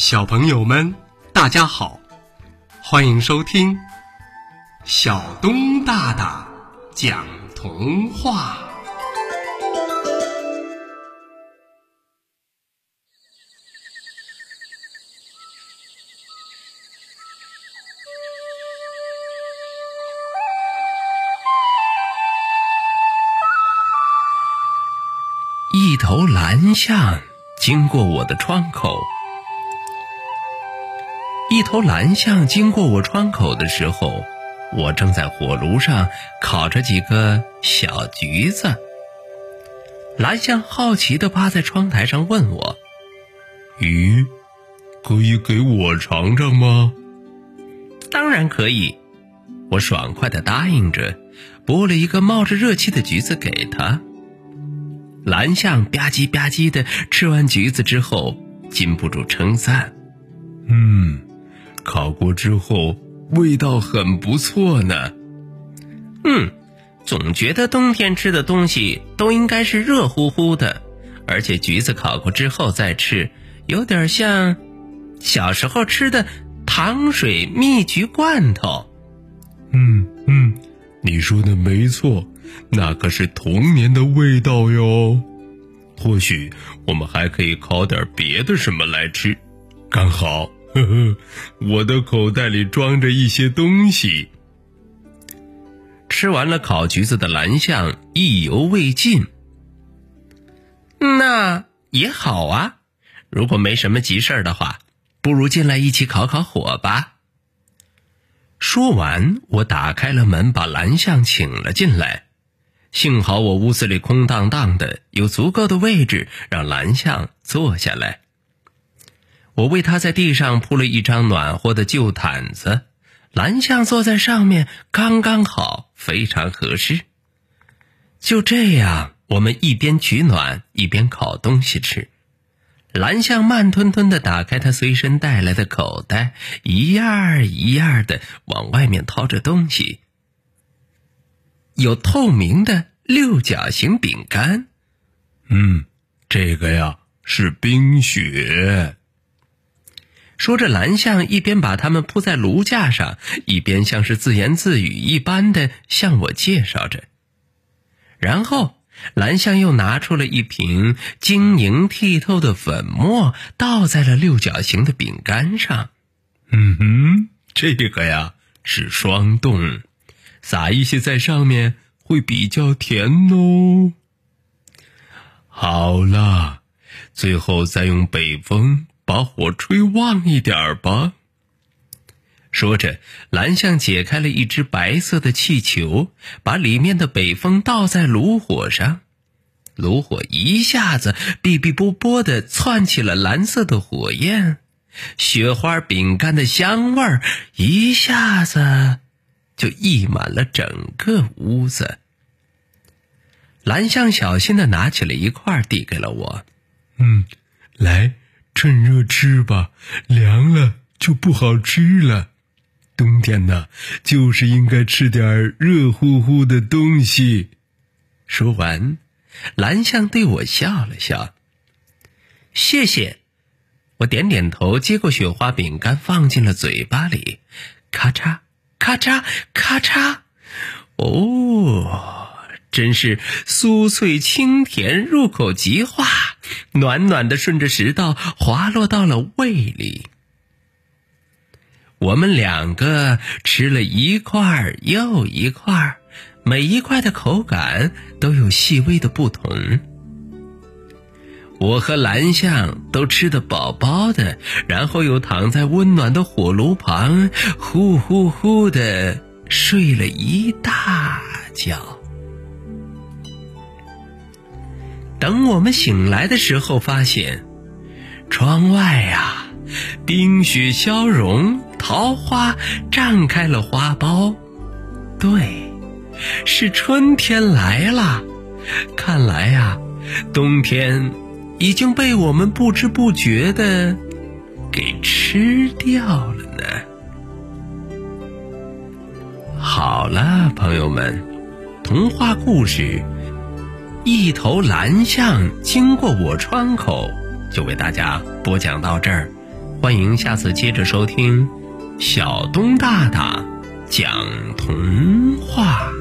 小朋友们，大家好，欢迎收听小东大大讲童话。一头蓝象经过我的窗口。一头蓝象经过我窗口的时候，我正在火炉上烤着几个小橘子。蓝象好奇地趴在窗台上问我：“咦，可以给我尝尝吗？”“当然可以。”我爽快地答应着，剥了一个冒着热气的橘子给他。蓝象吧唧吧唧地吃完橘子之后，禁不住称赞：“嗯。”烤过之后，味道很不错呢。嗯，总觉得冬天吃的东西都应该是热乎乎的，而且橘子烤过之后再吃，有点像小时候吃的糖水蜜橘罐头。嗯嗯，你说的没错，那可是童年的味道哟。或许我们还可以烤点别的什么来吃，刚好。呵呵，我的口袋里装着一些东西。吃完了烤橘子的蓝象意犹未尽。那也好啊，如果没什么急事儿的话，不如进来一起烤烤火吧。说完，我打开了门，把蓝象请了进来。幸好我屋子里空荡荡的，有足够的位置让蓝象坐下来。我为他在地上铺了一张暖和的旧毯子，蓝象坐在上面刚刚好，非常合适。就这样，我们一边取暖一边烤东西吃。蓝象慢吞吞的打开他随身带来的口袋，一样儿一样儿的往外面掏着东西。有透明的六角形饼干，嗯，这个呀是冰雪。说着，蓝象一边把它们铺在炉架上，一边像是自言自语一般的向我介绍着。然后，蓝象又拿出了一瓶晶莹剔透的粉末，倒在了六角形的饼干上。嗯哼，这个呀是霜冻，撒一些在上面会比较甜哦。好了，最后再用北风。把火吹旺一点吧。说着，蓝象解开了一只白色的气球，把里面的北风倒在炉火上，炉火一下子哔哔啵啵的窜起了蓝色的火焰，雪花饼干的香味儿一下子就溢满了整个屋子。蓝象小心的拿起了一块，递给了我。嗯，来。趁热吃吧，凉了就不好吃了。冬天呢，就是应该吃点热乎乎的东西。说完，蓝象对我笑了笑，谢谢。我点点头，接过雪花饼干，放进了嘴巴里，咔嚓咔嚓咔嚓，哦。真是酥脆清甜，入口即化，暖暖的顺着食道滑落到了胃里。我们两个吃了一块又一块，每一块的口感都有细微的不同。我和蓝象都吃得饱饱的，然后又躺在温暖的火炉旁，呼呼呼的睡了一大觉。等我们醒来的时候，发现窗外呀，冰雪消融，桃花绽开了花苞。对，是春天来了。看来呀，冬天已经被我们不知不觉的给吃掉了呢。好了，朋友们，童话故事。一头蓝象经过我窗口就为大家播讲到这儿。欢迎下次接着收听小东大大讲童话。